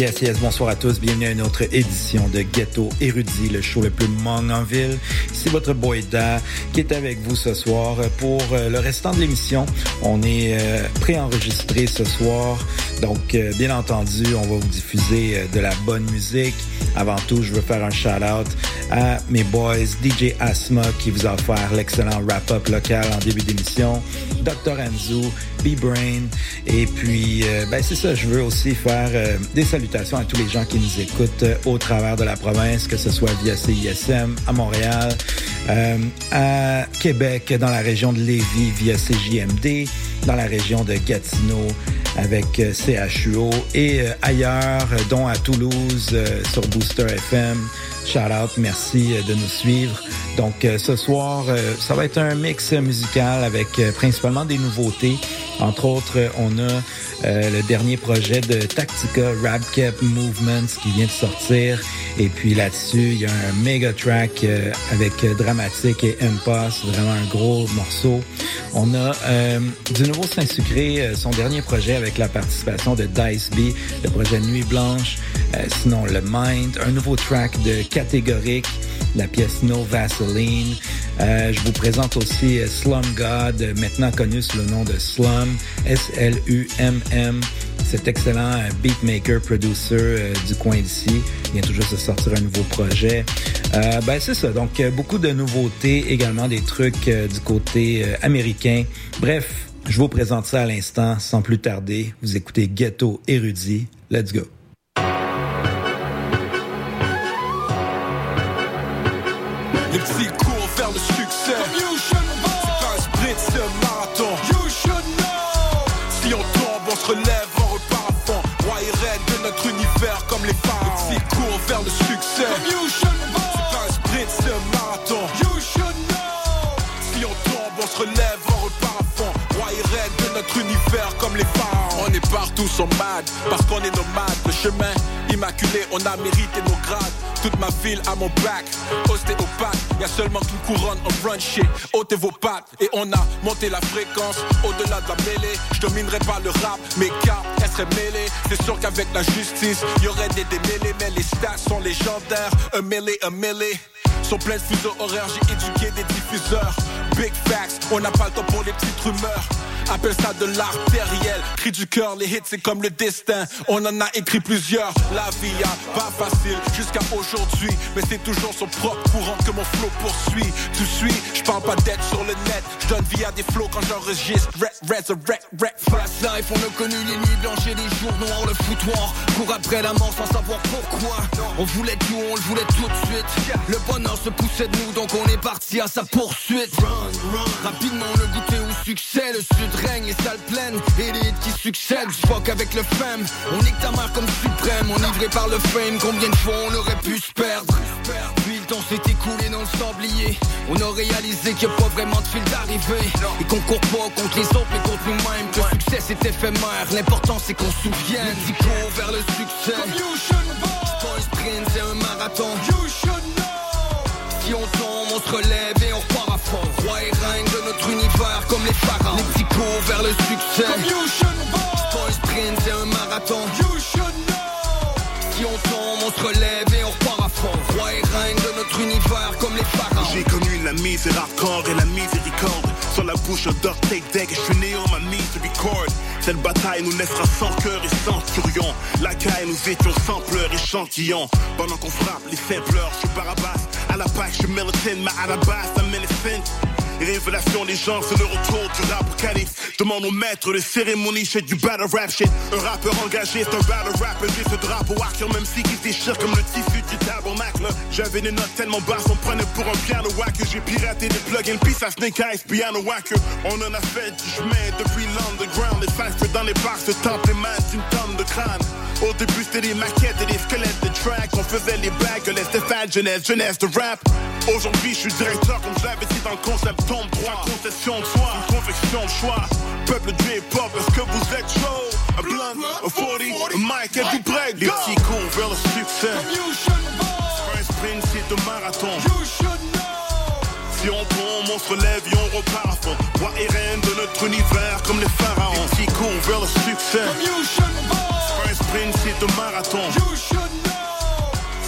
Yes, yes, bonsoir à tous. Bienvenue à une autre édition de Ghetto Érudit, le show le plus mong en ville. C'est votre boy Da qui est avec vous ce soir pour euh, le restant de l'émission. On est euh, préenregistré ce soir. Donc, euh, bien entendu, on va vous diffuser de la bonne musique. Avant tout, je veux faire un shout-out à mes boys DJ Asma qui vous a offert l'excellent wrap-up local en début d'émission, Dr. Anzu, B-Brain, et puis, ben c'est ça, je veux aussi faire des salutations à tous les gens qui nous écoutent euh, au travers de la province, que ce soit via CISM à Montréal, euh, à Québec, dans la région de Lévis via CJMD, dans la région de Gatineau avec euh, CHUO et ailleurs, dont à Toulouse sur Booster FM. Shout out, merci de nous suivre. Donc ce soir, ça va être un mix musical avec principalement des nouveautés. Entre autres, on a euh, le dernier projet de Tactica Rap Cap Movements qui vient de sortir. Et puis là-dessus, il y a un méga track euh, avec Dramatique et Impasse, vraiment un gros morceau. On a euh, du nouveau Saint-Sucré, son dernier projet avec la participation de Dice B, le projet Nuit Blanche. sinon, le Mind, un nouveau track de Catégorique, la pièce No Vaseline. Euh, je vous présente aussi euh, Slum God, maintenant connu sous le nom de Slum, S-L-U-M-M. Cet excellent euh, beatmaker, producer du coin d'ici. Il vient toujours de sortir un nouveau projet. ben c'est ça. Donc beaucoup de nouveautés, également des trucs du côté américain. Bref, je vous présente ça à l'instant, sans plus tarder. Vous écoutez Ghetto Érudit. Let's go. Le petit court vers le succès. Comme you should know. C'est un sprint, c'est un marathon. You should know. Si on tombe, on se relève, on repart à fond. Roi et reine de notre univers comme les pharaons. On est partout, sont mad, parce qu'on est nomades. Le chemin immaculé, on a mérité nos grades. Toute ma ville à mon bac, ostéopathe y a seulement qu'une couronne en run. Ôtez vos pattes et on a monté la fréquence au-delà de la mêlée. Je dominerai pas le rap, mes cartes elles seraient mêlées. C'est sûr qu'avec la justice, y aurait des démêlés, mais les stats sont légendaires. Un mêlé, un mêlé. Sont pleins de fuseaux horaires, j'ai éduqué des diffuseurs. Big facts, on n'a pas le temps pour les petites rumeurs. Appelle ça de l'artériel. Cri du cœur, les hits c'est comme le destin. On en a écrit plusieurs. La vie a pas facile jusqu'à aujourd'hui. Mais c'est toujours son propre courant que mon flow poursuit. Tu suis, je parle pas d'être sur le net. Je donne via des flows quand j'enregistre. Resurrect, rap. Fast life, on a connu les nuits blanches et les jours noirs. Le foutoir, court après la mort sans savoir pourquoi. On voulait tout, on le voulait tout de suite. Le bonheur se poussait de nous, donc on est parti à sa poursuite. Rapidement, le goûter succès, le sud règne et salle pleine. Et les qui succèdent, fuck avec le femme. On est ta marque comme suprême, enivré par le fame. Combien de fois on aurait pu se perdre? Puis le temps s'est écoulé dans le sablier On a réalisé qu'il n'y a pas vraiment de fil d'arrivée. Et qu'on court pas contre les autres mais contre nous-mêmes. Que le succès c'est éphémère, l'important c'est qu'on se souvienne. Si court vers le succès. C'est pas un sprint, c'est un marathon. Si on tombe, on se relève et on repart à fond Roi et reine de notre univers comme les pharaons. Les petits cours vers le succès. Comme you should un sprint, c'est un marathon. You should know. Si on tombe, on se relève et on repart à fond. Roi et reine de notre univers comme les pharaons. J'ai connu la misère hardcore et la miséricorde Sur la bouche d'un take deck et je suis né en ma mise record cette bataille nous laissera sans cœur et sans furion. La caille, nous étions sans pleurs, échantillons. Pendant qu'on frappe les simpleurs, je suis Barabas. La je suis militant, mais à la base, I'm innocent. Révélation des gens, c'est le retour du rap calife. Demande au maître de cérémonie, shit du battle rap shit. Un rappeur engagé, c'est un battle rapper. J'ai ce drapeau hacker, même si qui déchire comme le tissu du tabernacle. J'avais des notes tellement basses, on prenait pour un piano whacker. J'ai piraté des plugins, puis ça Snake Eyes, piano whacker. On en a fait du chemin depuis l'underground. Les fans dans les bars se tampent les mains d'une tonne de crâne. Au début, c'était des maquettes et des squelettes de track. On faisait les blagues, laisse Stéphane, jeunesse, jeunesse de rap. Aujourd'hui, je suis directeur, comme j'avais dit dans le concept tombe droit. Concession de soi, une confection de choix. Peuple du hip-hop, est-ce que vous êtes chaud? Un blunt, un 40, un mic, êtes-vous prêt? Les petits cours vers le succès. sprint, c'est de marathon. You should know. Si on tombe, on se relève et on repart à fond. Roi et reine de notre univers comme les pharaons. Qui courent vers le succès. De marathon. You should know.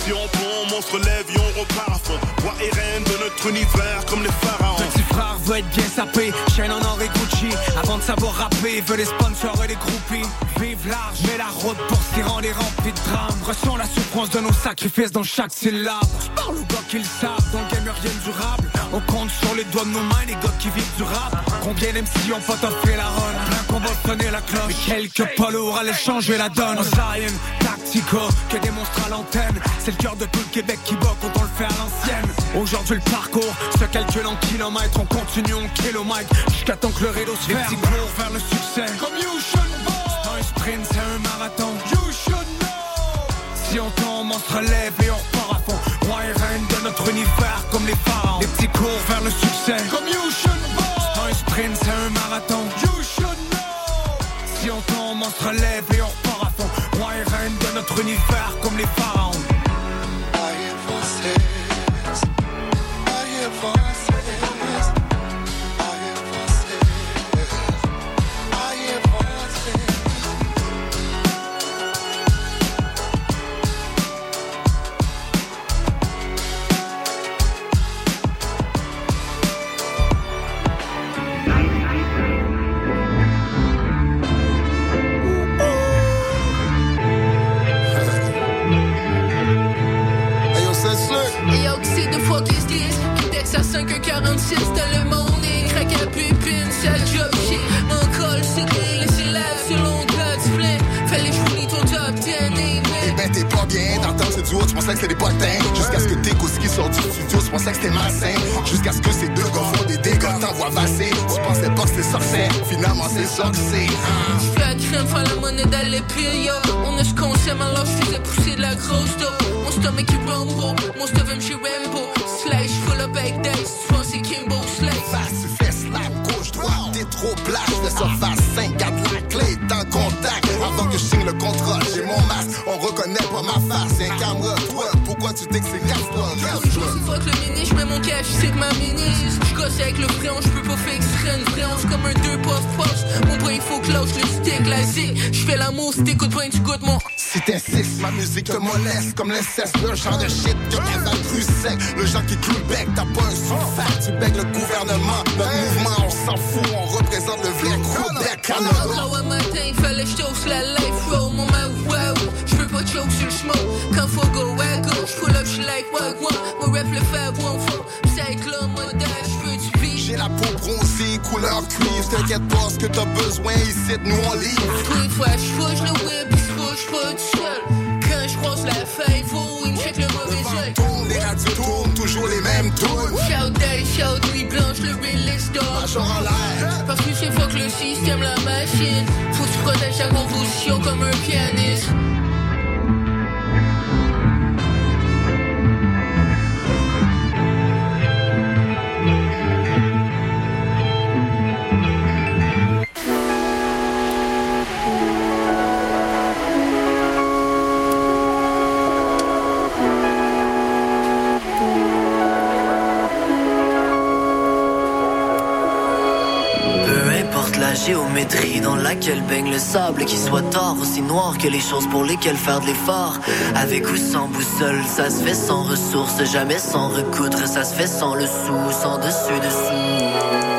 Si on tombe, on se relève et on repart à fond. Roi et reine de notre univers comme les pharaons. Petit frère veut être bien sapé, chaîne en or et Avant de savoir rapper, veut les sponsors et les groupies. Vive large, mais la route pour ce qui rend les remplis de drames. Ressent la souffrance de nos sacrifices dans chaque syllabe. J'parle aux gars qui le savent, dans le game rien durable. On compte sur les doigts de nos mains les gars qui vivent du rap. Combien d'MC ont photographié la run? Plein qu'on va sonner la cloche. Mais quelques pas lourds allaient changer la donne. Tactico, que démonstre à l'antenne. C'est le cœur de tout le Québec qui bat quand on le fait à l'ancienne. Aujourd'hui le parcours se calcule en kilomètres. On continue en kilomètres jusqu'à temps que le rideau se ferme. Cours vers le succès. Comme you should know. C'est un sprint, c'est un marathon. You should know. Si on tombe, on se relève et on repart à fond. Roi et reine de notre univers comme les pharaons. Les petits cours vers le succès. Comme you should know. C'est un sprint, c'est un marathon. You should know. Si on tombe, on se relève notre univers comme les pharaons. 5h46 dans le morning Craque à pupine, ça job shit Mon col c'est gris, c'est lèvres sur God's flip Fallait jouer ton top 10 amen Eh ben t'es pas bien, t'entends ce duo, tu pensais que c'était des potins. Jusqu'à ce que tes qui sort du studio, tu pensais que c'était malsain. Jusqu'à ce que ces deux gars font des dégâts, t'envoies vasser Tu pensais pas que c'était sorcier, finalement c'est c'est hein. On a ce qu'on s'aime, alors j'faisais pousser de la grosse dope. Mon stomach qui rumble, mon stuff aime chez Rambo. Slash full up avec dice, tu Kimbo. Slash. Face, fesse, gauche, droite, t'es trop Fais ça face 5, garde la clé, t'es en contact. Avant que je signe le contrat, j'ai mon masque. On reconnaît pas ma face, c'est un caméra, toi. Pourquoi tu dis que c'est casse Une fois que le mini, j'mets mon cash, c'est que ma mini. J'gosse avec le fréon, j'peux pas faire exprès. Une fréance comme un deux puff puff Mon bras il faut que l'autre le stick, la zik. J'fais l'amour, si t'écoutes pas, tu goûtes mon Si t'insistes, ma musique te moleste comme l'inceste, le genre de shit que t'avales cru sec. Le genre qui cloue le bec, t'as pas un sous-fac, tu bec le gouvernement. Notre mouvement, on s'en fout, on représente le vrai matin, fallait la life. Roll Mon wow, j'peux pas choke sur le Quand faut go à gauche, pull up, j'suis like wagwan Mon rap le fait one fois, le modèle, j'veux du beat. J'ai la peau bronzée, couleur cuivre. T'inquiète pas, ce que t'as besoin, ici, nous on livre. Tous les fois, j'fouche le whip, j'fouche pas tout seul. Quand j'croise la feuille, faut Tourne, les radios tournent, toujours les mêmes tunes. Shout day, shout nuit blanche, le dog Major en l'air. Parce que c'est fuck le système, la machine Faut tu protèges ta composition comme un pianiste dans laquelle baigne le sable, qu'il soit tort aussi noir que les choses pour lesquelles faire de l'effort. Avec ou sans boussole, ça se fait sans ressources, jamais sans recoudre, ça se fait sans le sou, sans dessus dessous.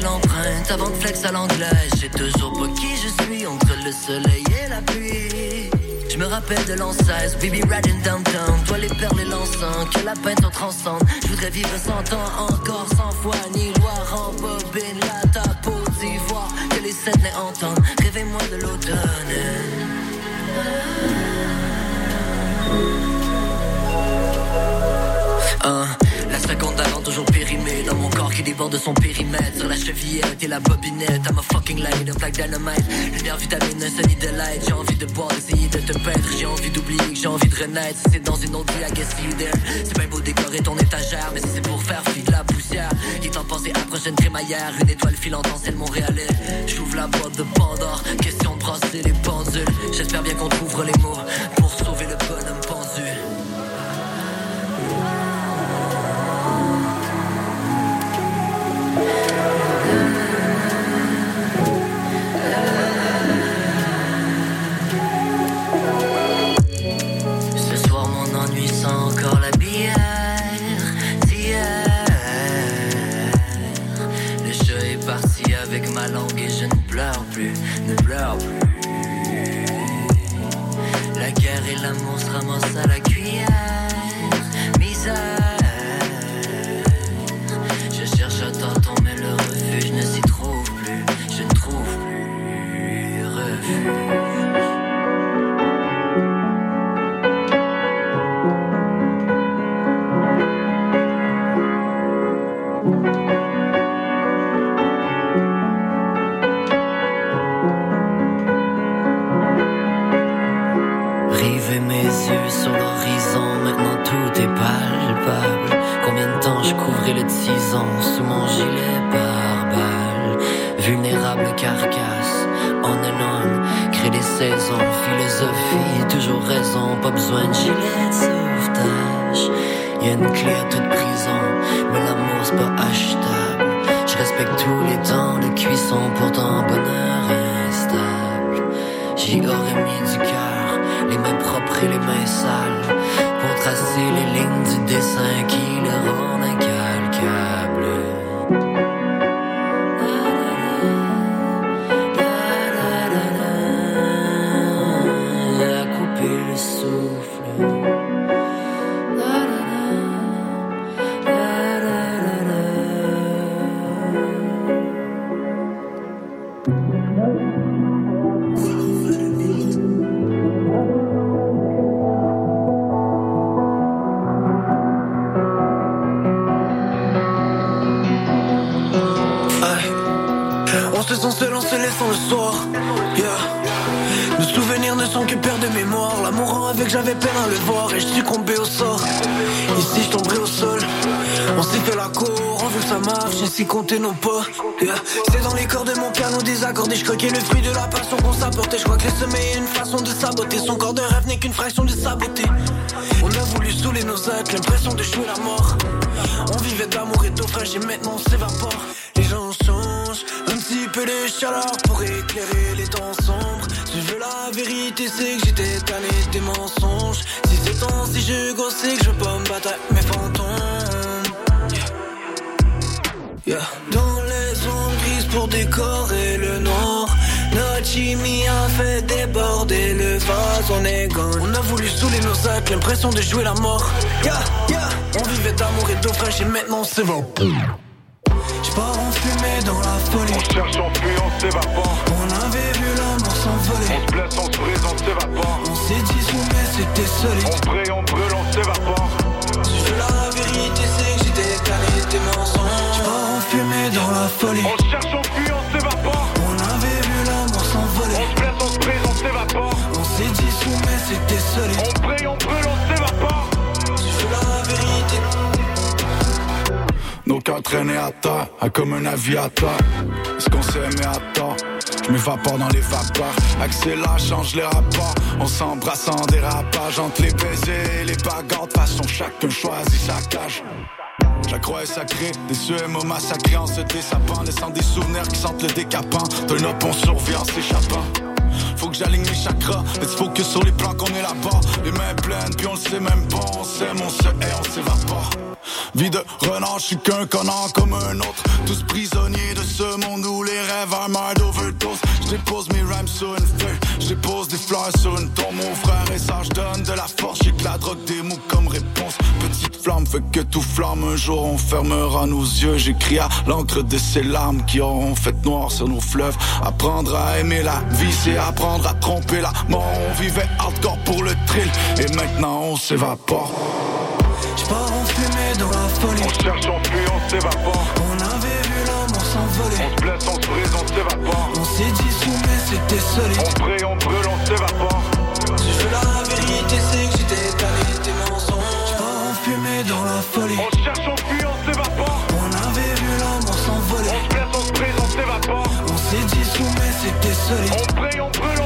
l'empreinte avant de flex à l'anglaise. J'ai toujours pas qui je suis entre le soleil et la pluie. Je me rappelle de l'enceinte, baby riding downtown. Toi les perles et l'encens, que la peinture transcende. Je voudrais vivre cent ans encore, sans foi ni loi. En bobine, la tape d'ivoire, que les scènes entendent. Rêvez-moi de l'automne. Ah. 50 d'avant, toujours périmé. Dans mon corps qui déborde de son périmètre. Sur la chevillette et la bobinette. I'm a fucking light, un plaque dynamite. Lumière, vitamine, un sunny delight. J'ai envie de boire, d'essayer de te perdre. J'ai envie d'oublier que j'ai envie de renaître. Si c'est dans une autre vie, I guess you there. C'est bien beau décorer ton étagère. Mais si c'est pour faire fuir de la poussière. Il t'en pensait à prochaine crémaillère. Une étoile filante dans celle montréalais J'ouvre la boîte de Pandore. Question de brasser les pendules. J'espère bien qu'on trouvera les mots pour Bailamos jamás será que Sur l'horizon, maintenant tout est palpable. Combien de temps je couvrais le tison sous mon gilet pare-balles Vulnérable carcasse, on and on, crée des saisons. Philosophie, toujours raison, pas besoin de gilet de sauvetage. Y a une clé à toute prison, mais l'amour c'est pas achetable. Je respecte tous les temps de cuisson, pourtant bonheur instable. J'y aurais mis du cœur, les mains propres les mains sales, pour tracer les lignes du dessin qui le rendent ainsi compter nos pas. C'est dans les corps de mon piano désaccordé. Je croquais le fruit de la passion qu'on s'apportait. Je crois que le sommeil est une façon de saboter. Son corps de rêve n'est qu'une fraction de sa beauté. On a voulu saouler nos actes, l'impression de jouer la mort. On vivait d'amour et fraîche et maintenant on s'évapore. Les gens changent, un petit peu de chaleur pour éclairer les temps sombres. Si je veux la vérité, c'est que j'étais tanné des mensonges. Si c'est temps, si je gosse, que je peux me battre mes fantômes. Yeah. Dans les ondes grises pour décorer le noir. Notre chimie a fait déborder le vase, on est gone. On a voulu saouler nos actes, l'impression de jouer la mort. Yeah, yeah. On vivait d'amour et d'eau fraîche et maintenant c'est bon. J'pars en fumée dans la folie. On cherche, on fuit, on s'évapore. On avait vu l'amour s'envoler. On se blesse, on se brise, on s'évapore. On s'est dit mais c'était solide. On brille, on brûle, on s'évapore. Si je veux la vérité, c'est que j'étais calé des mensonges. Dans la folie. On cherche, on fuit, on s'évapore. On avait vu l'amour s'envoler. On se blesse, on se brise, on s'évapore. On s'est dit mais c'était solide. On brille, on brûle, on s'évapore. Je la vérité. Nos cœurs traînaient à terre, à comme un aviateur. Est-ce qu'on s'est aimé à tort? Je m'évapore dans les vapeurs. Accélère, change les rapports. On s'embrasse en dérapage entre les baisers et les bagarres. De façon, chacun choisit sa cage. La croix est sacrée, et mots massacrés en se dessapant, laissant des souvenirs qui sentent le décapant. D'un up, on survit en s'échappant. Faut que j'aligne mes chakras, let's focus sur les plans qu'on est là-bas. Les mains pleines, puis on le sait même pas, on s'aime, on se hait, on s'évapore. Vie de renard, je suis qu'un connard comme un autre. Tous prisonniers de ce monde où les rêves meurent d'overdose. Je dépose mes rhymes sur une feuille, je dépose des fleurs sur une tombe. Mon frère et ça, je donne de la force, j'ai que la drogue des mots comme réponse. Petite flamme fait que tout flamme. Un jour on fermera nos yeux. J'écris à l'encre de ces larmes qui auront fait noir sur nos fleuves. Apprendre à aimer la vie, c'est apprendre à tromper la mort. On vivait hardcore pour le thrill et maintenant on s'évapore. J'pars en fumée dans la folie. On cherche, on fuit, on s'évapore. On avait vu l'amour s'envoler. On se blesse, on se brise, on s'évapore. On s'est dit mais c'était solide. On brille, on brûle, on s'évapore. Si je veux la vérité, c'est folie. On cherche, on fuit, on s'évapore. On avait vu l'amour s'envoler. On se blesse, on se brise, on s'évapore. On s'est dissous, mais c'était solide. On brille, on brûle,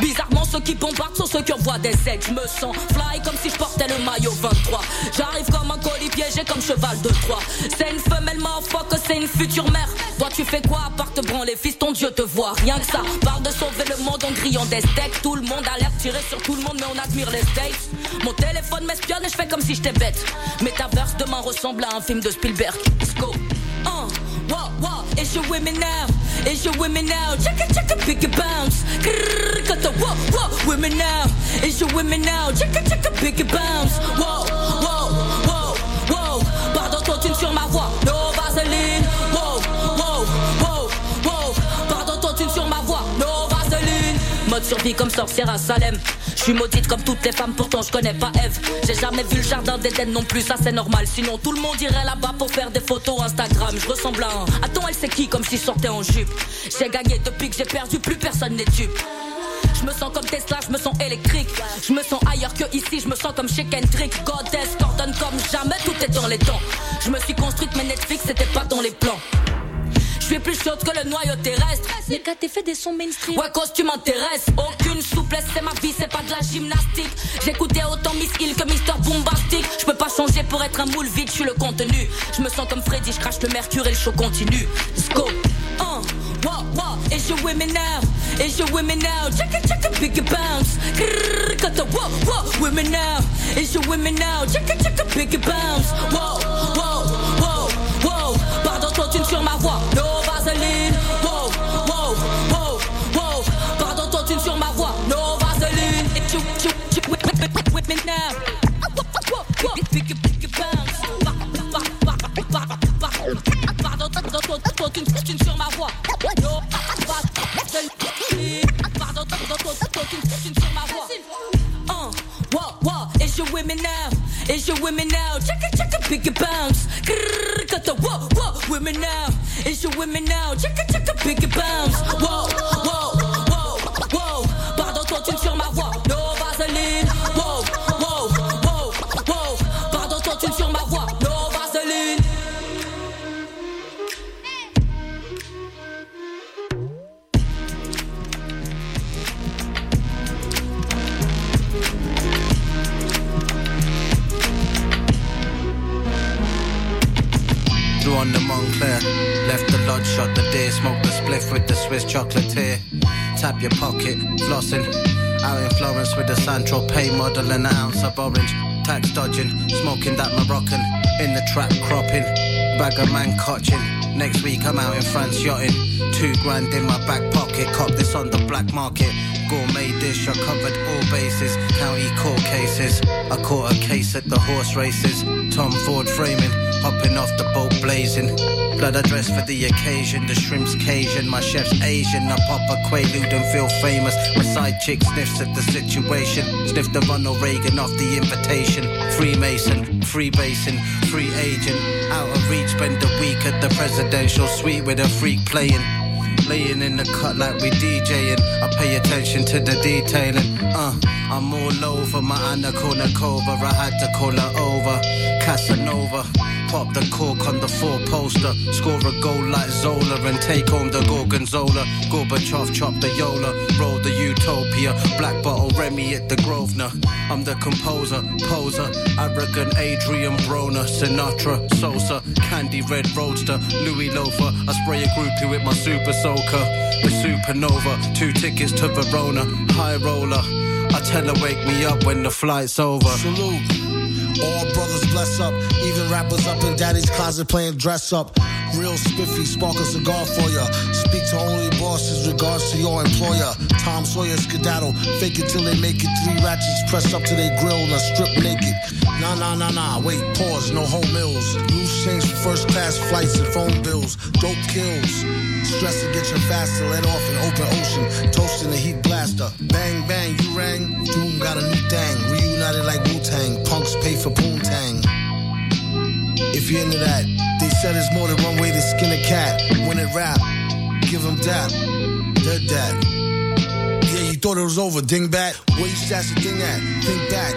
Bizarrement, ceux qui bombardent sont ceux qui envoient des aides. Je me sens fly comme si je portais le maillot 23. J'arrive comme un colis piégé comme cheval de Troie. C'est une femelle que c'est une future mère. Toi tu fais quoi à part te branler, fils? Ton Dieu te voit. Rien que ça, parle de sauver le monde en grillant des steaks. Tout le monde a l'air tirer sur tout le monde, mais on admire les States. Mon téléphone m'espionne et je fais comme si j'étais bête. Metaverse demain ressemble à un film de Spielberg. Let's go. It's your women now. It's your women now. Check it, check it, pick it bounce. Grrr, the wow, wow, women now. It's your women now. Check it, check it, pick it bounce. Wow, Survie comme sorcière à Salem. Je suis maudite comme toutes les femmes, pourtant je connais pas Eve. J'ai jamais vu le jardin d'Eden non plus, ça c'est normal. Sinon tout le monde irait là-bas pour faire des photos Instagram. Je ressemble à un. Attends, elle c'est qui comme si je sortais en jupe. J'ai gagné depuis que j'ai perdu, plus personne n'est dupe. Je me sens comme Tesla, je me sens électrique. Je me sens ailleurs que ici, je me sens comme chez Kendrick. Goddess, coordonne comme jamais, tout est dans les temps. Je me suis construite, mais Netflix c'était pas dans les plans. Je suis plus chaude que le noyau terrestre. Mais quand t'es fait des sons mainstream. Ouais, cause tu m'intéresses. Aucune souplesse, c'est ma vie, c'est pas de la gymnastique. J'écoutais autant Miss Hill que Mister Bombastic. Je peux pas changer pour être un moule vide, je suis le contenu. Je me sens comme Freddy, je crache le mercure et le show continue. Let's go. Uh, wow, wow, it's your women now. It's your women now. Check it, check it, big bounce. Grrr, the wow, wow, women now. It's your women now. Check it, check it, big bounce. Wow, wow, wow, wow. Pardon, continue sur ma voix. No vaseline. Wow, wow, wow, wow. Pardon, continue sur ma voix. No vaseline. It bounce. Pardon, continue sur ma voix. No vaseline. Pardon, continue sur ma voix. Uh, whoa, whoa, it's your women now. It's your women now. Check it, check it, big it bounce. Got the whoa, whoa, women now. It's me now. Check with the Swiss chocolatier. Tap your pocket, flossing. Out in Florence with the Santro pay model and an ounce of orange. Tax dodging, smoking that Moroccan. In the trap cropping. Bag of man cotching. Next week I'm out in France yachting. Two grand in my back pocket. Cop this on the black market. Gourmet dish, I covered all bases. County court cases. I caught a case at the horse races. Tom Ford framing. Hopping off the boat blazing. Blood I dress for the occasion. The shrimp's Cajun. My chef's Asian. I pop a quaalude and feel famous. My side chick sniffs at the situation. Sniff the Ronald Reagan off the invitation. Freemason, free basin, free agent. Out of reach, spend a week at the presidential suite with a freak playing. Laying in the cut like we DJing. I pay attention to the detailing. Uh, I'm all over my Anna Kournikova. I had to call her over. Casanova. Pop the cork on the four poster. Score a goal like Zola and take home the Gorgonzola. Gorbachev chop the Yola. Roll the Utopia. Black bottle Remy at the Grosvenor. I'm the composer, poser. Arrogant Adrian Broner. Sinatra, Sosa. Candy Red Roadster. Louis Loafer. I spray a groupie with my super soaker. The supernova. Two tickets to Verona. High roller. I tell her wake me up when the flight's over. Salute. All brothers bless up, even rappers up in daddy's closet playing dress up. Real spiffy, spark a cigar for ya. Speak to only bosses, regards to your employer. Tom Sawyer skedaddle, fake it till they make it. Three ratchets pressed up to their grill and strip naked. Nah, nah, nah, nah, wait, pause, no home mills. Loose change for first class flights and phone bills. Dope kills. Stress to get you faster, let off in open ocean. Toasting the heat blaster. Bang, bang, you rang. Doom got a new thing. Reunited like Wu Tang. Punks pay for Poontang. If you're into that, they said it's more than one way to skin a cat. When it rap, give them that. Dead dad. Yeah, you thought it was over, dingbat. Where you stash the thing at? Think back.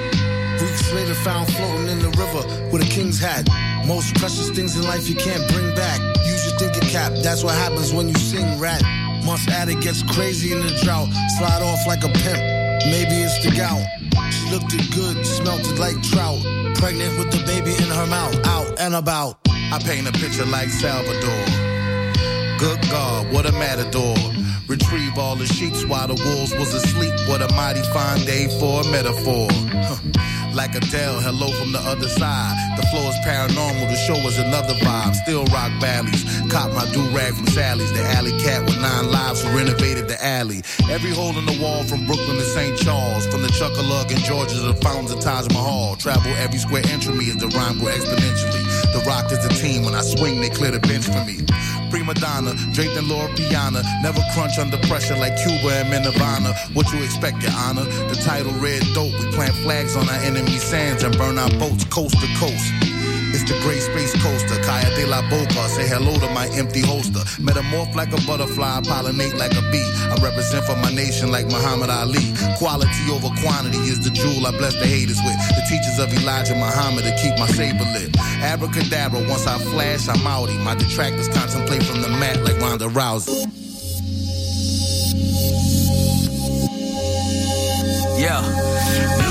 Weeks later, found floating in the river with a king's hat. Most precious things in life you can't bring back. Use cap, that's what happens when you sing rat. Months at it gets crazy in the drought. Slide off like a pimp, maybe it's the gout. She looked it good, smelt it like trout. Pregnant with the baby in her mouth, out and about. I paint a picture like Salvador. Good God, what a matador. Retrieve all the sheets while the wolves was asleep. What a mighty fine day for a metaphor. Huh. Like a tell, hello from the other side. The floor is paranormal, the show is another vibe. Still rock valleys. Cop my do rag from Sally's. The alley cat with nine lives who renovated the alley. Every hole in the wall from Brooklyn to St. Charles. From the Chuckalug in Georgia to the fountains of Taj Mahal. Travel every square inch of me as the rhyme grow exponentially. The rock is the team. When I swing, they clear the bench for me. Prima donna, draped in Loro Piana. Never crunch under pressure like Cuba and Nirvana. What you expect, your honor? The title Red Dope. We plant flags on our enemy sands and burn our boats coast to coast. The great space coaster, Kaya de la Boca. Say hello to my empty holster. Metamorph like a butterfly, pollinate like a bee. I represent for my nation like Muhammad Ali. Quality over quantity is the jewel I bless the haters with. The teachers of Elijah Muhammad to keep my saber lit. Abracadabra, once I flash, I'm outie. My detractors contemplate from the mat like Ronda Rousey. Yeah.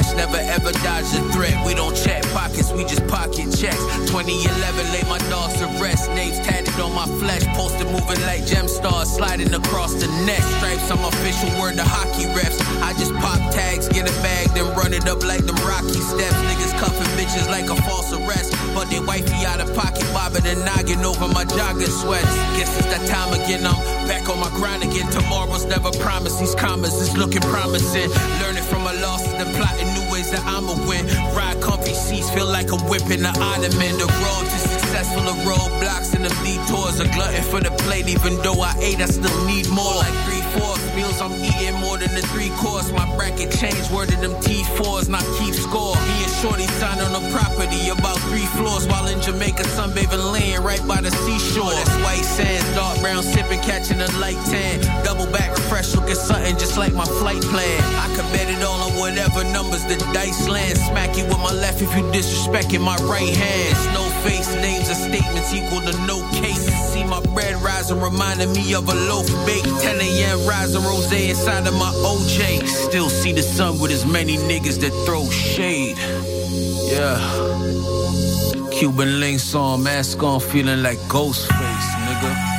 Fresh, never ever dodge a threat. We don't check pockets, we just pocket checks. 2011, lay my dogs to rest. Names tatted on my flesh, posted moving like gem stars, sliding across the neck. Stripes, I'm official word to hockey refs. I just pop tags, get a bag, then run it up like them Rocky steps. Niggas cuffing bitches like a false arrest. But they wifey out of pocket, bobbing and noggin over my jogging sweats. Guess it's that time again, I'm back on my grind again. Tomorrow's never promised, these commas is looking promising. Learning from plotting new ways that I'ma win. Ride comfy seats, feel like a whip in the ottoman. The road to success full of roadblocks and the detours. A glutton for the plate, even though I ate, I still need more. Like three meals, I'm eating more than the three course. My bracket changed, word of them T4s, not keep score. Me and Shorty signed on a property about three floors while in Jamaica, sunbathing land right by the seashore. That's white sands, dark brown sipping, catching a light tan. Double back refresh, look at something just like my flight plan. I could bet it all on whatever numbers the dice land. Smack you with my left if you disrespecting my right hand. No face, names and statements equal to no case. See my bread rising, reminding me of a loaf baked. 10 a.m. rising, rose inside of my OJ. Still see the sun with as many niggas that throw shade. Yeah. Cuban links on, mask on, feeling like Ghostface, nigga.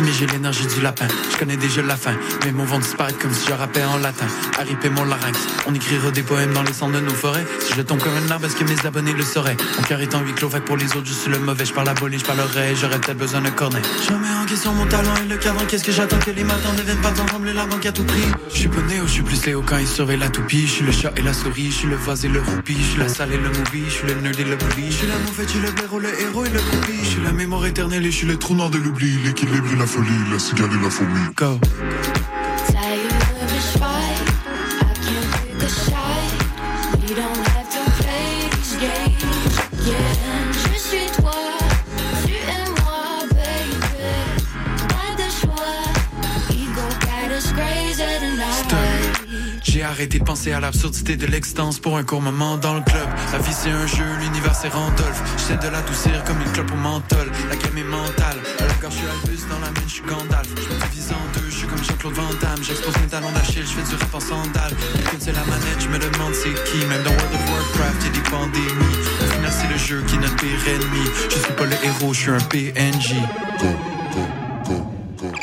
Mais j'ai l'énergie du lapin. Je connais déjà la fin, mes mots vont disparaître comme si je rappais en latin. Harry mon larynx, on écrira des poèmes dans les centres de nos forêts. Si je tombe comme un arbre, est-ce que mes abonnés le sauraient? Mon cœur est en huis clos, pour les autres, je suis le mauvais. Je parle à je parlerai, j'aurais peut-être besoin d'un cornet. Je remets en question mon talent et le cadran. Qu'est-ce que j'attends que les matins ne viennent pas ensemble? La banque à tout prix? Je suis pas néo, je suis plus Léo quand il surveille la toupie. Je suis le chat et la souris, je suis le vase et le roupie. Je suis la salle et le movie, je suis le nerd et le bully. Je suis la moufette, je suis le blaireau, le héros et le groupie. Je suis la mémoire éternelle et je suis le trou noir de l'oubli. L'équilibre et la folie, la cigale et la fourmi. Go. J'ai arrêté de penser à l'absurdité de l'existence pour un court moment dans le club. La vie c'est un jeu, l'univers c'est Randolph. J'essaie de l'adoucir comme une clope au menthol. La gamme est mentale. À la gorge, je suis Albus, dans la mine, je suis Gandalf. Je me divise en deux, je suis comme Jean-Claude Van Damme. J'expose mes talons d'Achille, je fais du rap en sandales. Quelqu'un c'est la manette, je me demande c'est qui. Même dans World of Warcraft, y'a des pandémies. Au final, c'est le jeu qui est notre pire ennemi. Je suis pas le héros, je suis un PNJ.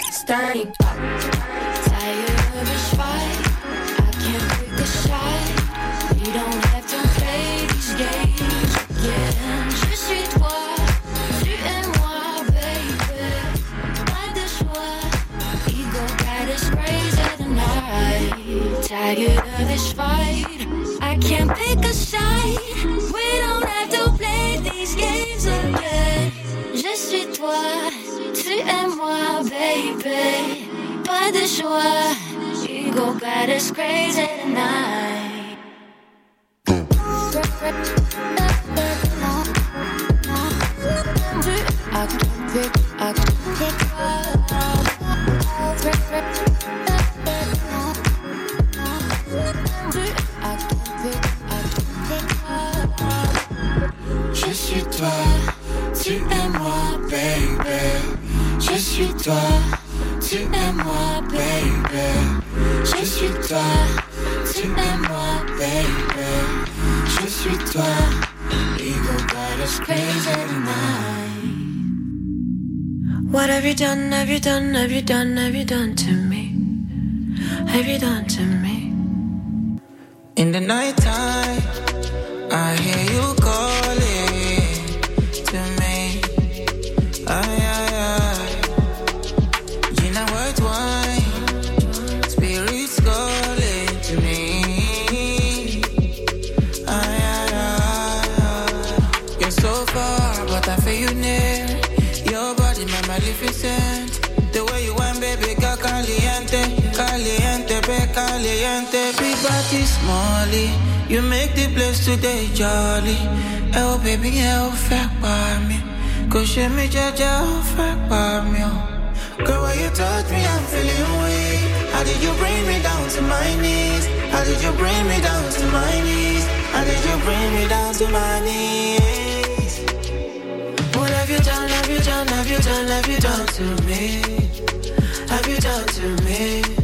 Starting up. Of this fight, I can't pick a side. We don't have to play these games again. Je suis toi, tu es moi, baby. Pas de choix, ego got us crazy tonight. I can't pick, I can pick suis toi, tu es moi, baby. suis toi, tu es moi, baby. Je suis toi, ego got us crazy tonight. What have you done, have you done, have you done, have you done to me? Have you done to me? In the night time, I hear you calling to me. Ay, smallie. You make the place today jolly. Oh, baby, yeah, oh, fuck by me. Go show me, Jaja, oh, fuck by me. oh. Girl, when you touch me, I'm feeling weak. How did you bring me down to my knees? How did you bring me down to my knees? How did you bring me down to my knees? What have you done, have you done, have you done, have you done to me? Have you done to me?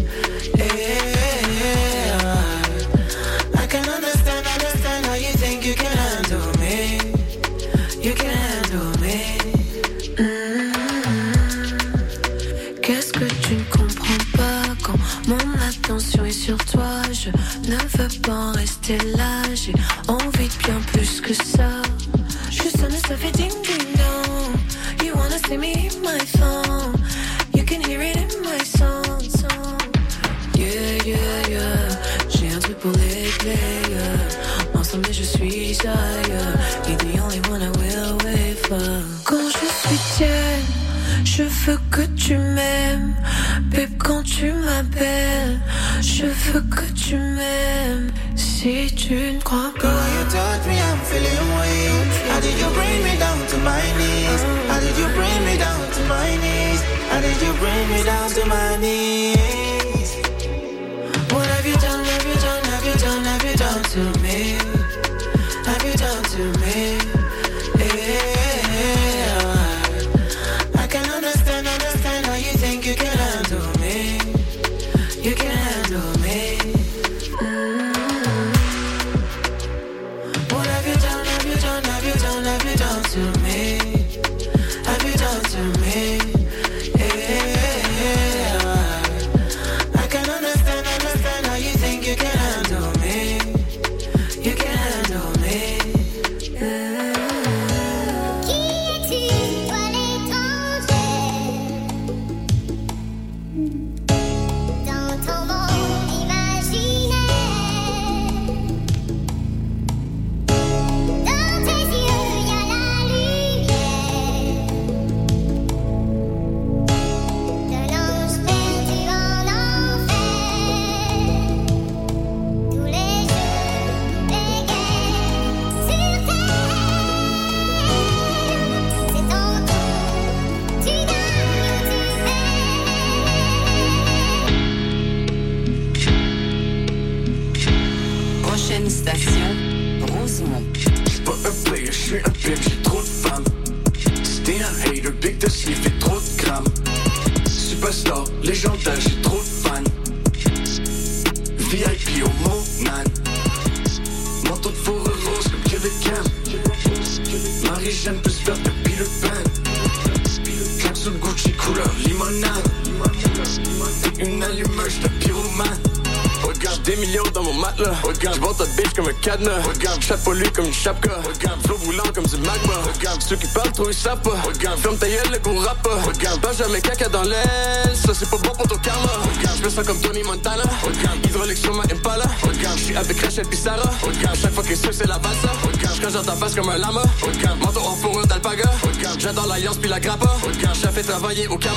Ils pas. Regarde, ferme ta gueule, le gros rap. Regarde, pas jamais caca dans l'aile. Ça c'est pas bon pour ton karma. Regarde, je fais ça comme Tony Montana. Regarde, hydraulique sur ma Impala. Regarde, je suis avec Rachel pis Sarah. Regarde, chaque fois que c'est c'est la valsa. Regarde, je dans ta face comme un lama. Regarde, manteau en fourrure d'alpaga. Regarde, j'adore l'alliance puis la grappa. Regarde, j'ai fait travailler au Kama.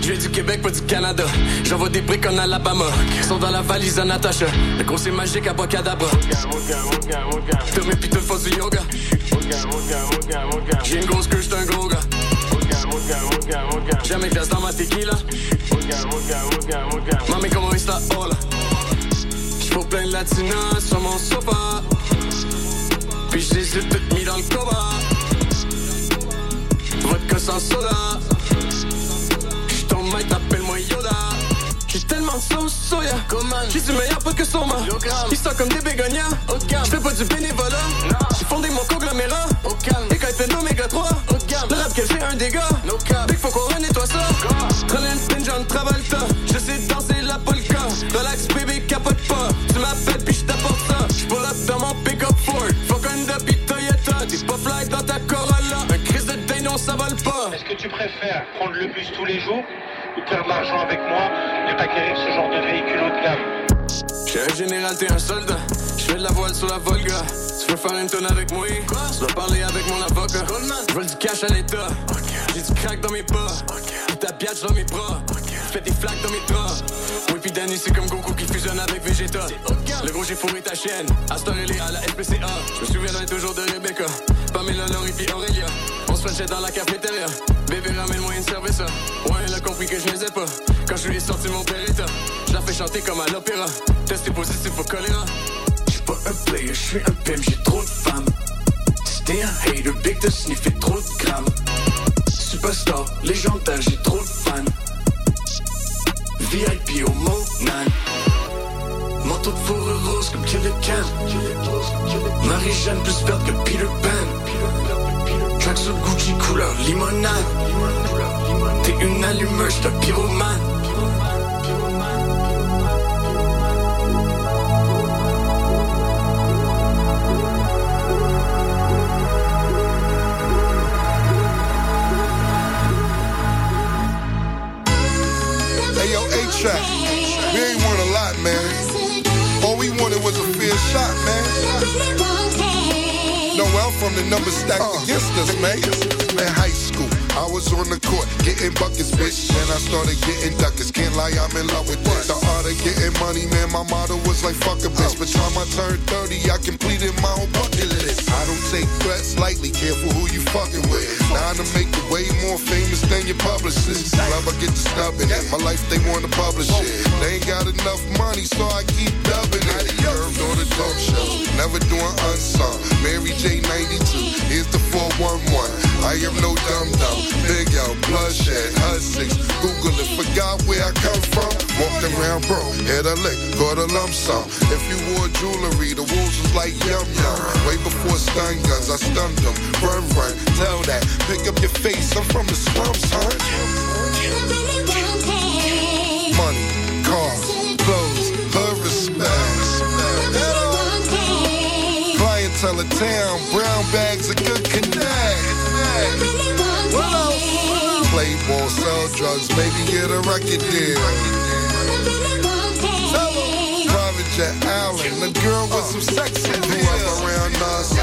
Je viens du Québec, pas du Canada. J'envoie des briques en Alabama. Sont dans la valise à Natacha. Le conseil magique à Bocadabra. Tous mes pitons font du yoga. J'ai une grosse queue, j'suis un gros gars. Jamais glace dans ma tequila. Mami, comment está? Hola? J'vois plein de latinas sur mon sofa. Puis je les ai toutes mis dans le coma. Vodka sans soda. Tellement en sauce soya. J'ai du meilleur pas que Soma. Ils sont comme des bégognats. J'fais pas du bénévolat. J'ai fondé mon conglomérat. Et quand il d'oméga 3. Le rap qu'elle fait un dégât. Big faut qu'on renettoie ça. Prenez une spin, John Travolta. Je sais danser la polka. Relax, bébé, capote pas. Tu m'appelles puis j't'apporte ça pas. Est-ce que tu préfères prendre le bus tous les jours ou faire de l'argent avec moi et t'acquérir ce genre de véhicule haut de gamme? J'ai un général, t'es un soldat. Je fais de la voile sur la Volga. Tu veux faire une tonne avec moi? Tu dois parler avec mon avocat. Je veux du cash à l'état. J'ai du crack dans mes pas. Puis ta biatch dans mes bras. Fais des flaques dans mes draps. Oui, puis Danny, c'est comme Goku qui fusionne avec Vegeta. Le gros, j'ai fourré ta chaîne. Astor, elle est à la FPCA. Je me souviendrai toujours de Rebecca. Pamela, Laurie, puis Aurélia. Se frenchait dans la cafétéria. Bébé, ramène-moi une service. Ouais, elle a compris que je n'aisais pas. Quand je lui ai sorti mon Beretta, je la fais chanter comme à l'opéra. Testé positif au choléra. J'suis pas un player, j'suis un pimp, j'ai trop de femmes. C'était un hater, big de sniffer trop de grammes. Superstar, légendaire, j'ai trop de fans. VIP au Monan. Manteau de fourrure rose comme Killer Cam. Marie-Jeanne plus verte que Peter Pan. Tracksuit Gucci couleur limonade. T'es une allumeur, j'suis un pyromane. Hey yo, A-Trak, we ain't won a lot, man. All we wanted was a fair shot, man. No, I'm from the number stacked uh. against us, man. Man, I was on the court getting buckets, bitch. Then I started getting duckets. Can't lie, I'm in love with this. The art of getting money, man. My motto was like fuck a bitch. But time I turned 30, I completed my own bucket list. I don't take threats lightly. Careful who you fucking with. Now to make you way more famous than your publicist. Love, I get to snubbing it. My life, they want to publish it. They ain't got enough money, so I keep dubbing it. Curved on the talk show, never doing unsung. Mary J 92, here's the 411. I am no dumb dumb. Big L, bloodshed, 6. Google it, forgot where I come from. Walked around broke, hit a lick, got a lump sum. If you wore jewelry, the wolves was like yum yum. Way before stun guns, I stunned them. Run, run, tell that. Pick up your face, I'm from the slums, son. Money, cars, clothes, hood respect. Clientele of town, brown bags, a good connect. Play ball, sell drugs, maybe get a record deal. Private jet Allen, the girl with some sex appeal. around us,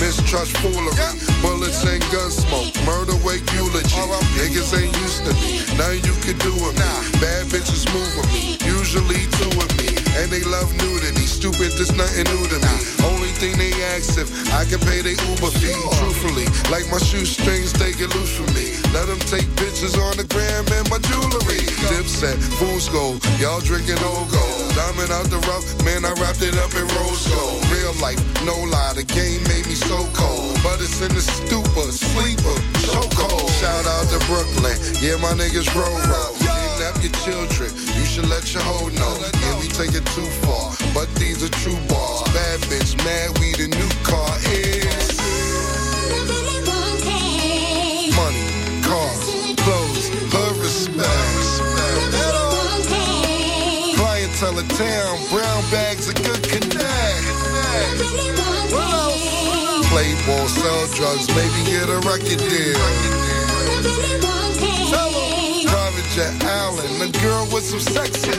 mistrust foolery, bullets and gun smoke, murder wake eulogy. Niggas ain't used to me, nothing you can do with. Bad bitches move with me, usually two with me, and they love nudity. Stupid, there's nothing new to me. Only thing they ask if I can pay their Uber fee. Truthfully, like my shoestrings, they get loose from me. Let them take pictures on the gram and my jewelry. Dipset, fool's gold, y'all drinking old gold. Diamond out the rough, man, I wrapped it up in rose gold. Real life, no lie, the game made me so cold. But it's in the stupor, sleeper, so cold. Shout out to Brooklyn, yeah, my niggas roll roll. Your children, you should let your hoe know. Yeah, we take it too far, but these are true bars. Bad bitch, mad, we the new car is. Money, cars, clothes, hood respect. Clientele town, brown bags, a good connect. Play ball, sell drugs, maybe get a record deal. Private jet Allen, the girl with some sex appeal.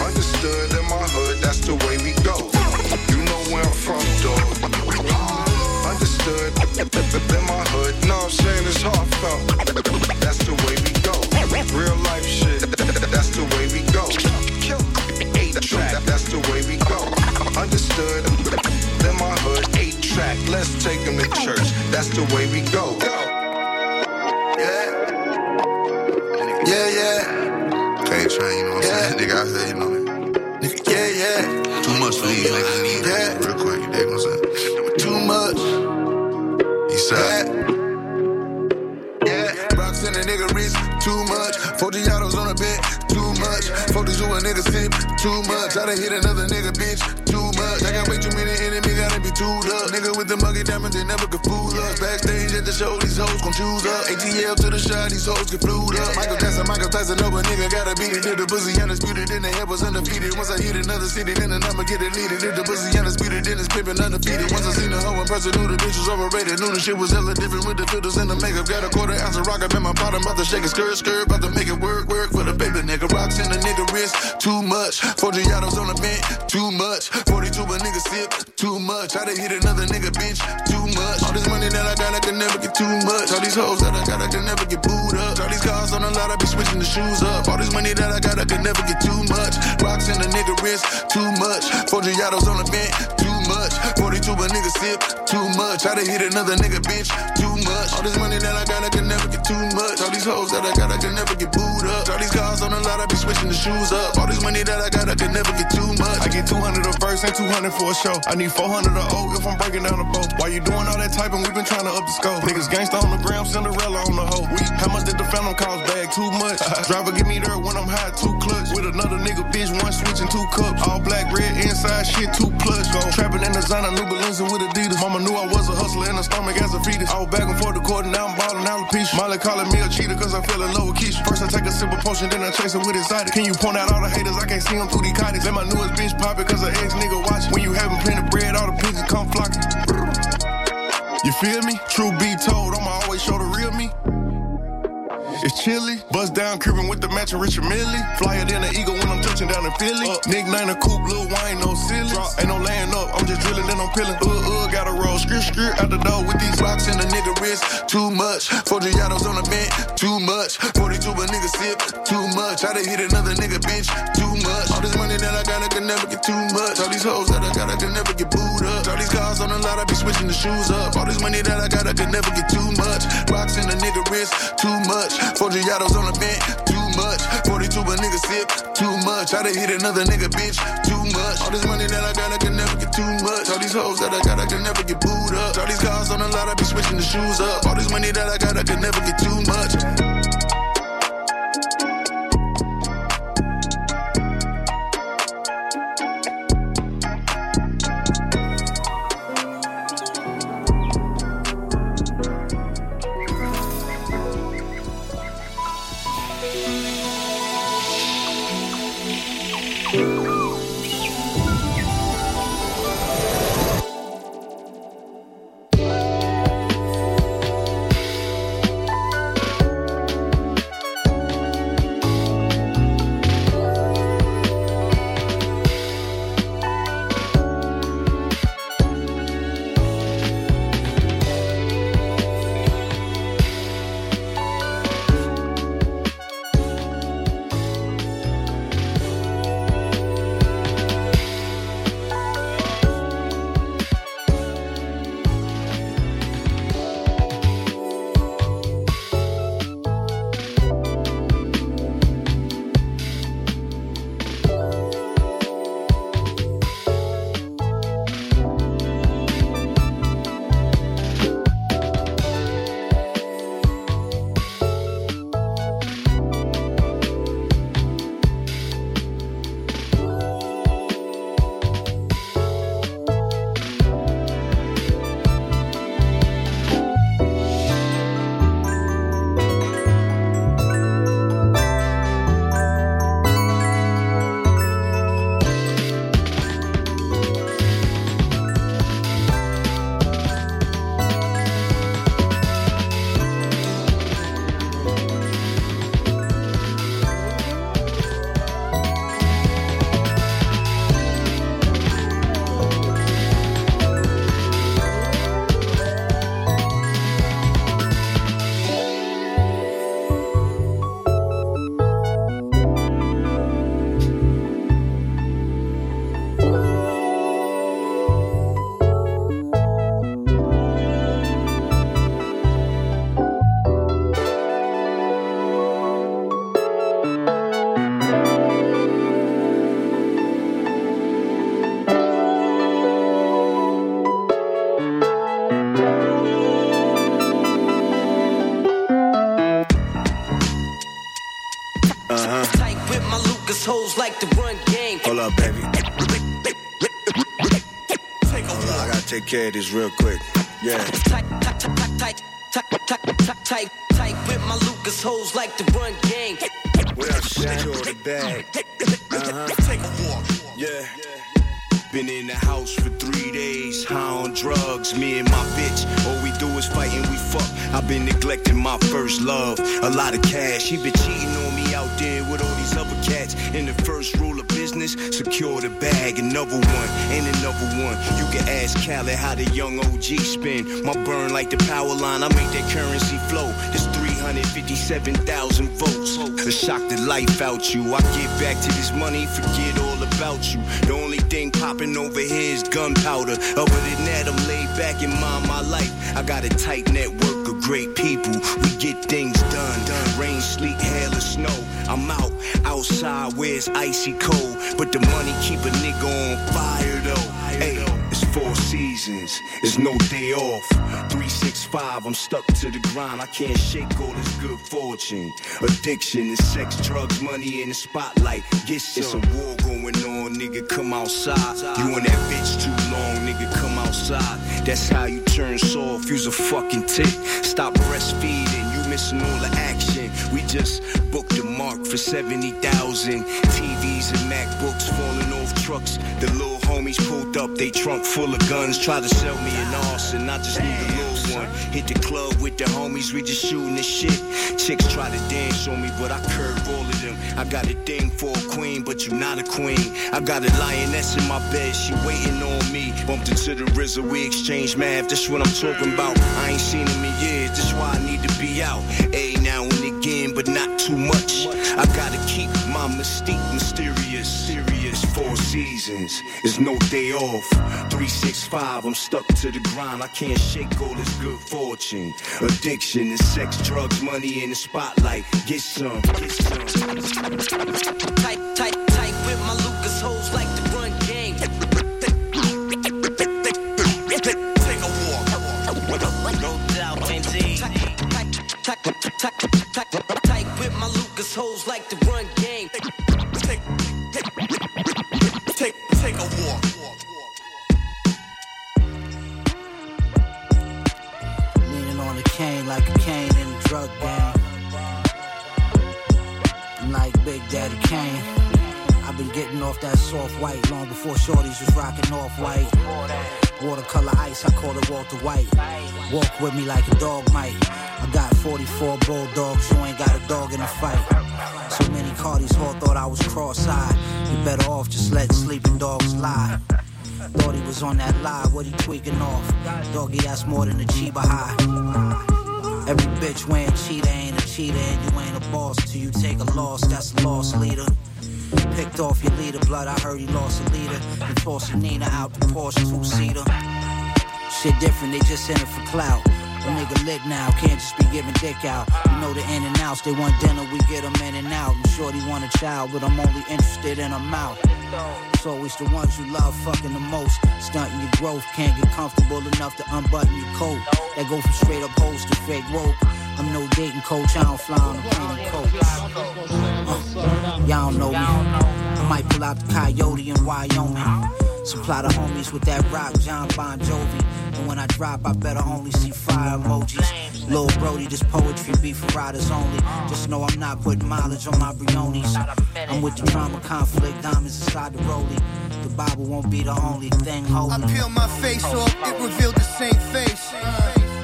Understood in my hood, that's the way we go. You know where I'm from, dog. Understood in my hood, know I'm saying it's heartfelt. Take him to church. That's the way we go. Yeah. Yeah, yeah. K train, you know what I'm saying? Nigga out here, you know. Yeah, yeah. Too much for these me, yeah. real quick. You dig what I'm saying? Too much. East side. Yeah, rocks in a nigga wrist, too much. 40 autos on a bed, too much. 40 to a nigga sip, too much. I done hit another nigga, bitch, too much. I got way too many enemies, gotta be tooed up. Nigga the muggy diamonds, they never could fool us. Backstage at the show, these hoes gon' choose up. ATL to the shot, these hoes get flued up. Michael Jackson, Michael Tyson, no, but nigga gotta beat it. If the pussy undisputed, then the head was undefeated. Once I hit another city, then the number get deleted. If the pussy undisputed, then it's pimpin' undefeated. Once I seen the hoe in person, knew the bitch was overrated. Knew the shit was hella different with the filters and the makeup. Got a quarter ounce of rock up in my bottom, about to shake it, skirt, skirt, about to make it work, work for the baby nigga. Rocks in the nigga wrist, too much. 40 autos on the bench, too much. 42 a nigga sip, too much. I done hit another nigga bitch, too much. All this money that I got, I can never get too much. All these hoes that I got, I can never get booed up. All these cars on the lot, I be switching the shoes up. All this money that I got, I can never get too much. Rocks in the nigga wrist, too much. 40 autos on the bench, too much. 42 a nigga sip, too much. I done hit another nigga bitch, too All this money that I got, I can never get too much. All these hoes that I got, I can never get booed up. All these cars on the lot, I be switching the shoes up. All this money that I got, I can never get too much. I get 200 a verse and 200 for a show. I need 400 a O if I'm breaking down the boat. While you doing all that typing, we been trying to up the scope. Niggas gangsta on the gram, Cinderella on the hoe. We, how much did the phantom cost bag? Too much. Driver get me there when I'm high, two clutch. With another nigga, bitch, one switch and two cups. All black, red, inside shit, two plush. Go trapping in the designer, new Balenci with Adidas. Mama knew I was a hustler in the stomach as a fetus. I was back and forth the court and now I'm ballin' alopecia. Molly calling me a cheater cause I fell in love with Keisha. First I take a sip of potion, then I chase it with excited. Can you point out all the haters? I can't see them through these cottage. Let my newest bitch pop it cause her ex nigga watch. When you having plenty bread, all the pigeons come flocking. You feel me? True be told, I'ma always show the real me. It's chilly. Matching Richard Mille. Flyer than an eagle when I'm touching down in Philly. Uh, Nick Nine a coupe, Lil Wayne, no silly. Ain't no laying up, I'm just drilling, then I'm peeling. Uh, uh, gotta roll, skirt, skirt out the door with these Rocks in the nigga wrist, too much. 40 autos on the bench, too much. 42 a nigga sip, too much. I done hit another nigga bitch, too much. All this money that I got, I can never get too much. All these hoes that I got, I can never get booed up. All these cars on the lot, I be switching the shoes up. All this money that I got, I can never get too much. Rocks in the nigga wrist, too much. 40 autos on the bench, too much. 42 a nigga sip, too much. I done hit another nigga bitch, too much. All this money that I got, I can never get too much. All these hoes that I got, I can never get booed up. All these cars on the lot, I be switching the shoes up. All this money that I got, I can never get too much. Care of this real quick. Yeah. Tight, tight, tight, tight, tight, tight, tight, tight, tight with my Lucas hoes like to run game. What up, Secure the bag. Uh-huh. Take a walk. Yeah. Been in the house for three days, high on drugs. Me and my bitch, all we do is fight and we fuck. I've been neglecting my first love. A lot of cash, she been cheating on there with all these other cats. And the first rule of business, secure the bag. Another one, and another one. You can ask Khaled how the young OG spin. My burn like the power line, I make that currency flow. This 357,000 votes. A shock the life out you. I get back to this money, forget all about you. The only thing popping over here is gunpowder. Other than that, I'm laid back and mind my life. I got a tight network of great people. We get things done. done. Rain, sleet, hail, or snow. I'm out, outside where it's icy cold. But the money keep a nigga on fire though. Hey, it's four seasons, it's no day off. 365, I'm stuck to the grind. I can't shake all this good fortune. Addiction is sex, drugs, money in the spotlight. Get some. It's a war going on, nigga. Come outside. You and that bitch too long, nigga. Come outside. That's how you turn soft. Use a fucking tick. Stop breastfeeding. You missing all the action. We just booked a mark for 70,000. TVs and MacBooks falling off trucks. The little homies pulled up, they trunk full of guns. Try to sell me an arson. I just need a little one. Hit the club with the homies, we just shooting the shit. Chicks try to dance on me, but I curve all of them. I got a thing for a queen, but you're not a queen. I got a lioness in my bed, she waiting on me. Bumped into the RZA, we exchange math. That's what I'm talking about. I ain't seen him in years, that's why I need to be out. A now and again, but not too much. I gotta keep my mystique mysterious. Four seasons, it's no day off. 365, I'm stuck to the grind. I can't shake all this good fortune. Addiction is sex, drugs, money in the spotlight. Get some, get some. I call it Walter White. Walk with me like a dog might. I got 44 bulldogs, you ain't got a dog in the fight. So many Cardis all thought I was cross-eyed. You better off just let sleeping dogs lie. Thought he was on that lie, what he tweaking off? Doggy, that's more than a Chiba high. Every bitch wearing cheetah ain't a cheetah, and you ain't a boss till you take a loss. That's a loss leader. Picked off your leader, blood. I heard he lost a leader. And tossing Nina out the Porsche two seater. Shit different, they just in it for clout. A nigga lit now, can't just be giving dick out. You know the in and outs, they want dinner, we get them in and out. I'm sure they want a child, but I'm only interested in a mouth. It's always the ones you love fucking the most. Stunting your growth, can't get comfortable enough to unbutton your coat. That go from straight up hoes to fake rope. I'm no dating coach, I don't fly on a plane coach. Uh, y'all don't know me. I might pull out the coyote in Wyoming. Supply the homies with that rock, John Bon Jovi. And when I drop, I better only see fire emojis. Lil Brody, this poetry be for riders only. Just know I'm not putting mileage on my Briones. I'm with the drama, conflict, diamonds inside the rollie. The Bible won't be the only thing holding. I peel my face off, it revealed the same face.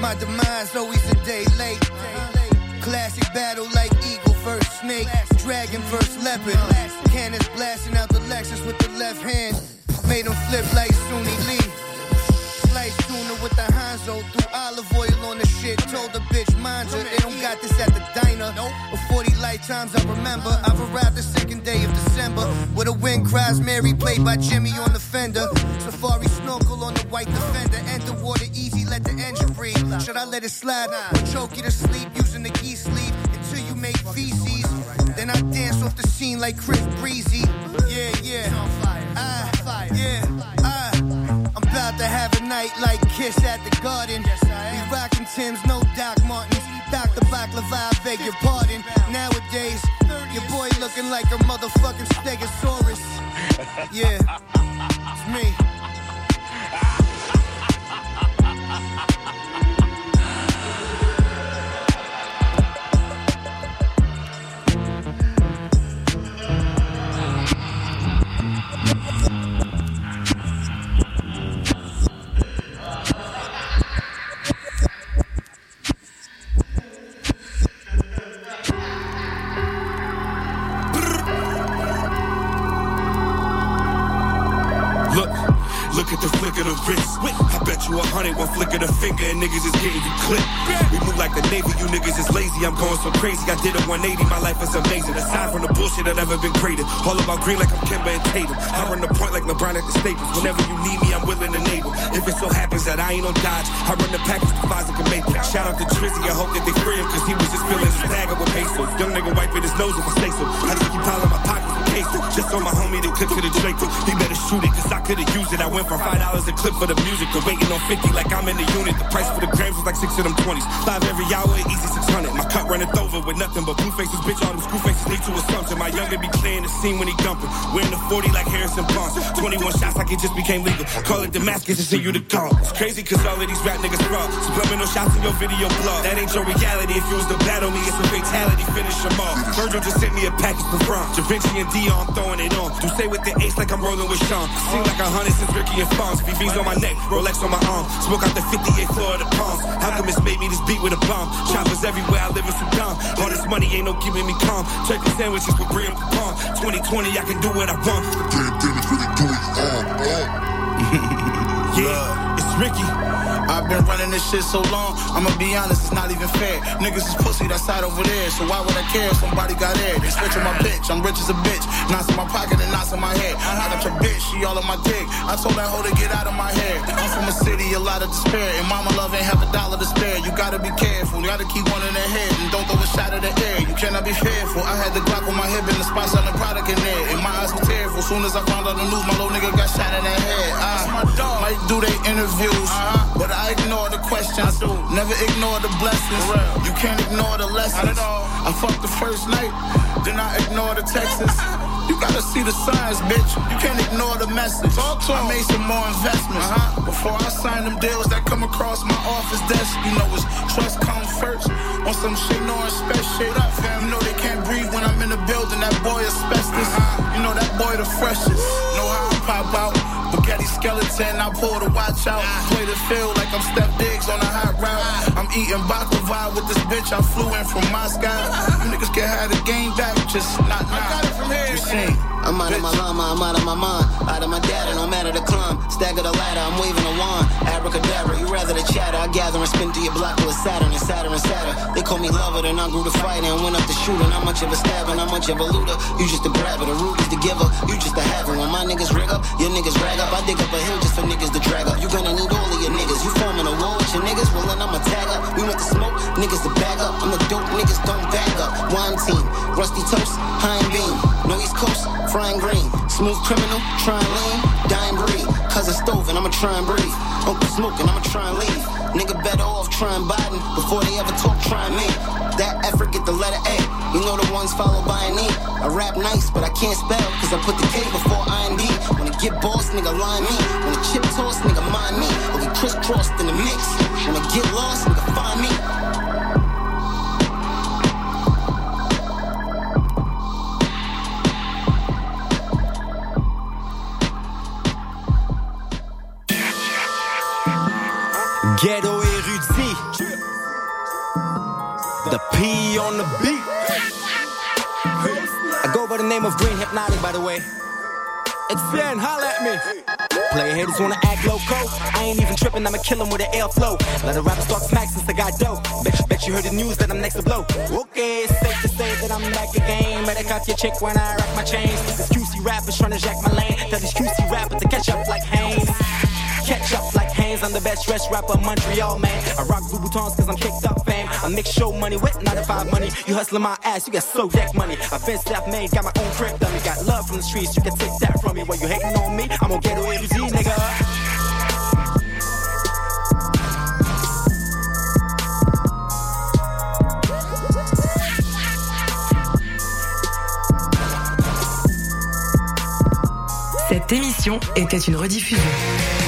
My demise always a day late. Classic battle like eagle versus snake, dragon versus leopard. Cannons blasting out the Lexus with the left hand. Made him flip like Suni Lee. Slice tuna with the Hanzo, threw olive oil on the shit. Told the bitch, mind you, they don't got this at the diner. For 40 lifetimes, I remember. I've arrived the second day of December. With a wind cries Mary, played by Jimi on the fender. Safari snorkel on the white defender. Enter water easy, let the engine breathe. Should I let it slide? Or choke you to sleep using the geese sleeve until you make feces. Then I dance off the scene like Chris Breezy. Yeah, yeah. I, yeah, I. I'm about to have a night like Kiss at the Garden. We rockin' Tim's, no Doc Martens. Dr. Baklava, I beg your pardon. Nowadays, your boy looking like a motherfucking stegosaurus. Yeah, it's me. Flick of the finger, and niggas is getting you clipped. We move like the Navy, you niggas is lazy. I'm going so crazy. I did a 180, my life is amazing. Aside from the bullshit that never been graded. All about green like I'm Kemba and Tatum. I run the point like LeBron at the Staples. Whenever you need me, I'm willing to enable. If it so happens that I ain't on Dodge, I run the package to Fonzie can make it. Shout out to Trizzy, I hope that they free him, cause he was just feeling his stagger with pesos. Young nigga wiping his nose if I say so. I just keep piling my with queso. Just on my homie that could to the Draco. He better shoot it, cause I could've used it. I went from five dollars a clip for the music to waiting on 50 like I'm in the unit. The price for the grams was like six of them 20s. Five every hour, easy 600. My cup runneth over with nothing but blue faces, bitch. All them screw faces need to assumption. My younger be clearing the scene when he dumping. Wearing the 40 like Harrison Barnes. 21 shots like it just became legal. Call it Damascus and send you the call. It's crazy cause all of these rap niggas fraud. Subliminal shots in your video blog. That ain't your reality. If you was to battle me, it's a fatality. Finish them all. Virgil just sent me a package from France. Da Vinci and Dion throwing it on. Do say with the ace like I'm rolling with Sean. Seem like a hundred since Ricky and Fonz. VV's on my neck, Rolex on my arm. Smoke out the 58 floor of the palms. Alchemist made me this beat with a bomb. Choppers everywhere, I live in Sudan. All this money ain't no keeping me calm. Turkey sandwiches with brie and pecan. 2020, I can do what I want. yeah, it's Ricky. I've been running this shit so long, I'ma be honest, it's not even fair. Niggas is pussy, that side over there, so why would I care if somebody got air? They switch on my bitch, I'm rich as a bitch. Knots in my pocket and knots in my head. I got your bitch, she all on my dick. I told that hoe to get out of my hair. I'm from a city, a lot of despair, and mama love ain't have a dollar to spare. You gotta be careful, you gotta keep one in the head, and don't throw a shot at the air. You cannot be fearful. I had the Glock on my hip in the spot selling product in there, and my eyes were tearful. Soon as I found out the news, my little nigga got shot in the head. Ah, I might do they interviews, but I ignore the questions. Never ignore the blessings. You can't ignore the lessons. I fucked the first night, then I ignore the texts. You gotta see the signs, bitch. You can't ignore the message. I made some more investments huh before I sign them deals that come across my office desk. You know, it's trust comes first. On some shit, no respect shit. You know they can't breathe when I'm in the building. That boy asbestos. You know that boy the freshest. Know how I pop out. Spaghetti skeleton, I pull the watch out. Play the field like I'm Steph Diggs on a hot route. I'm eating baklava with this bitch. I flew in from Moscow. You niggas can have the game back, just not now. I'm out of my llama, I'm out of my mind. Out of my data, no matter the climb. Stagger the ladder, I'm waving a wand. Abracadabra, you rather the chatter. I gather and spin through your block with Saturn and Saturn and Saturn. They call me lover, then I grew to fight and went up the shooter. Not much of a stabber, not much of a looter. You just a grabber, the root is the giver. You just a haver. When my niggas rig up, your niggas rag up. I dig up a hill just for niggas to drag up. You gonna need all of your niggas. You forming a wall with your niggas, well then I'ma tag up. We want the smoke, niggas to bag up. I'm the dope, niggas don't bag up. Wine team, rusty toast, high beam. No East Coast, frying green. Smooth criminal, try and lean, dying breed. Cousin stove and I'ma try and breathe. Uncle smoking, I'ma try and leave. Nigga better off trying Biden before they ever talk trying me. That effort get the letter A. You know the ones followed by an E. I rap nice, but I can't spell, cause I put the K before IND. When I get boss, nigga line me. When the chip toss, nigga mind me. Or we crisscrossed in the mix. When I get lost, nigga find me. Ghetto érudit. The P on the beat. I go by the name of Green Hypnotic, by the way. Extend, holla at me. Player haters wanna act loco. I ain't even tripping, I'ma kill 'em with an airflow. Let a rapper start smack since I got dope. Bet you, bet you heard the news that I'm next to blow. Okay, it's safe to say that I'm back again. Better cop your chick when I rock my chains. These QC rappers trying to jack my lane. Tell these QC rappers to catch up like Haynes. catch up like Haynes. I'm the best dressed rapper Montreal, man. I rock Louboutins cause I'm kicked up fame. I make show money with 95 money. You hustling my ass, you got slow deck money. I've been self made, got my own crib dummy. Got love from the streets, you can take that from me. While you hating on me, I'm gonna get away with you, nigga. Cette émission était une rediffusion.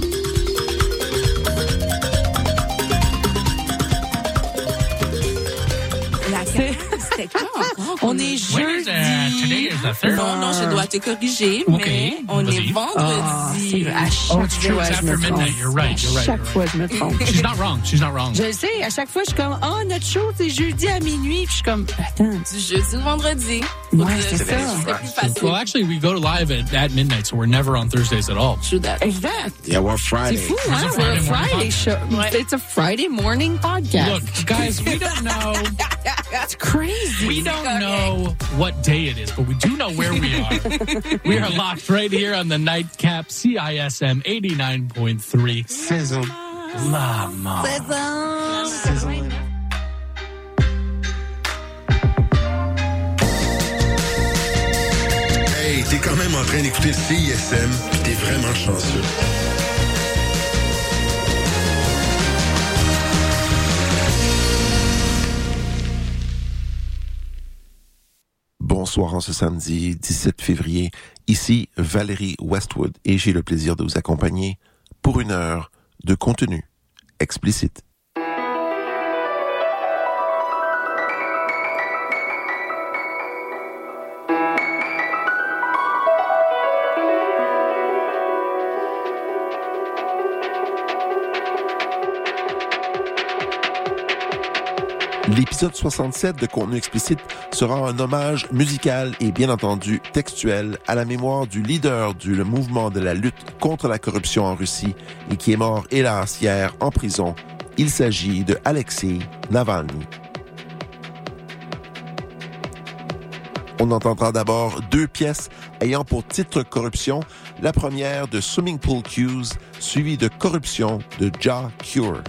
Quoi encore? On est When is, uh, today jeudi. is the third? Non, non, je dois te corriger, mais on est vendredi. à Oh, it's true. It's after midnight. You're right. You're right. chaque fois, je me trompe. She's not wrong. She's not wrong. Je le sais, à chaque fois, je suis comme, oh, notre show, c'est jeudi à minuit. Puis je suis comme, attends. Du jeudi au vendredi. Ouais, c'est c'est ça. plus facile. Well, actually, we go live at, at midnight, so we're never on Thursdays at all. Exact. Yeah, we're C'est Friday. fou, It's hein? a We're a Friday Friday show. It's a Friday morning podcast. Look, guys, we don't know. That's crazy. We don't know what day it is, but we do know where we are. we are locked right here on the nightcap CISM 89.3. Sizzle. Lama. Hey, t'es quand même en train d'écouter CISM, pis t'es vraiment chanceux. Bonsoir en ce samedi 17 février. Ici Valérie Westwood et j'ai le plaisir de vous accompagner pour une heure de contenu explicite. L'épisode 67 de Contenu explicite sera un hommage musical et bien entendu textuel à la mémoire du leader du mouvement de la lutte contre la corruption en Russie et qui est mort hélas hier en prison. Il s'agit de Alexei Navalny. On entendra d'abord deux pièces ayant pour titre Corruption, la première de Swimming Pool Cues, suivie de Corruption de Ja Cure.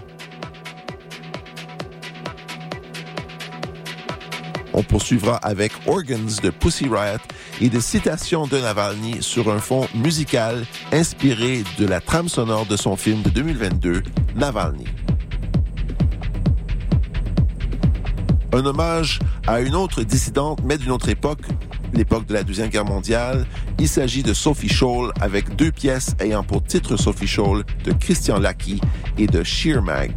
On poursuivra avec Organs de Pussy Riot et des citations de Navalny sur un fond musical inspiré de la trame sonore de son film de 2022, Navalny. Un hommage à une autre dissidente, mais d'une autre époque, l'époque de la Deuxième Guerre mondiale. Il s'agit de Sophie Scholl avec deux pièces ayant pour titre Sophie Scholl de Christian Lackey et de Sheer Mag.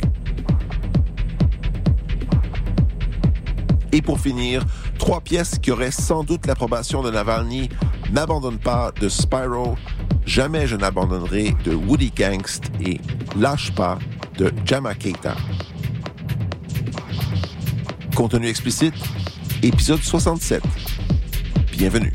Et pour finir, trois pièces qui auraient sans doute l'approbation de Navalny. N'abandonne pas de Spyro, Jamais je n'abandonnerai de Woody Gangst et Lâche pas de Jama Keita. Contenu explicite, épisode 67. Bienvenue.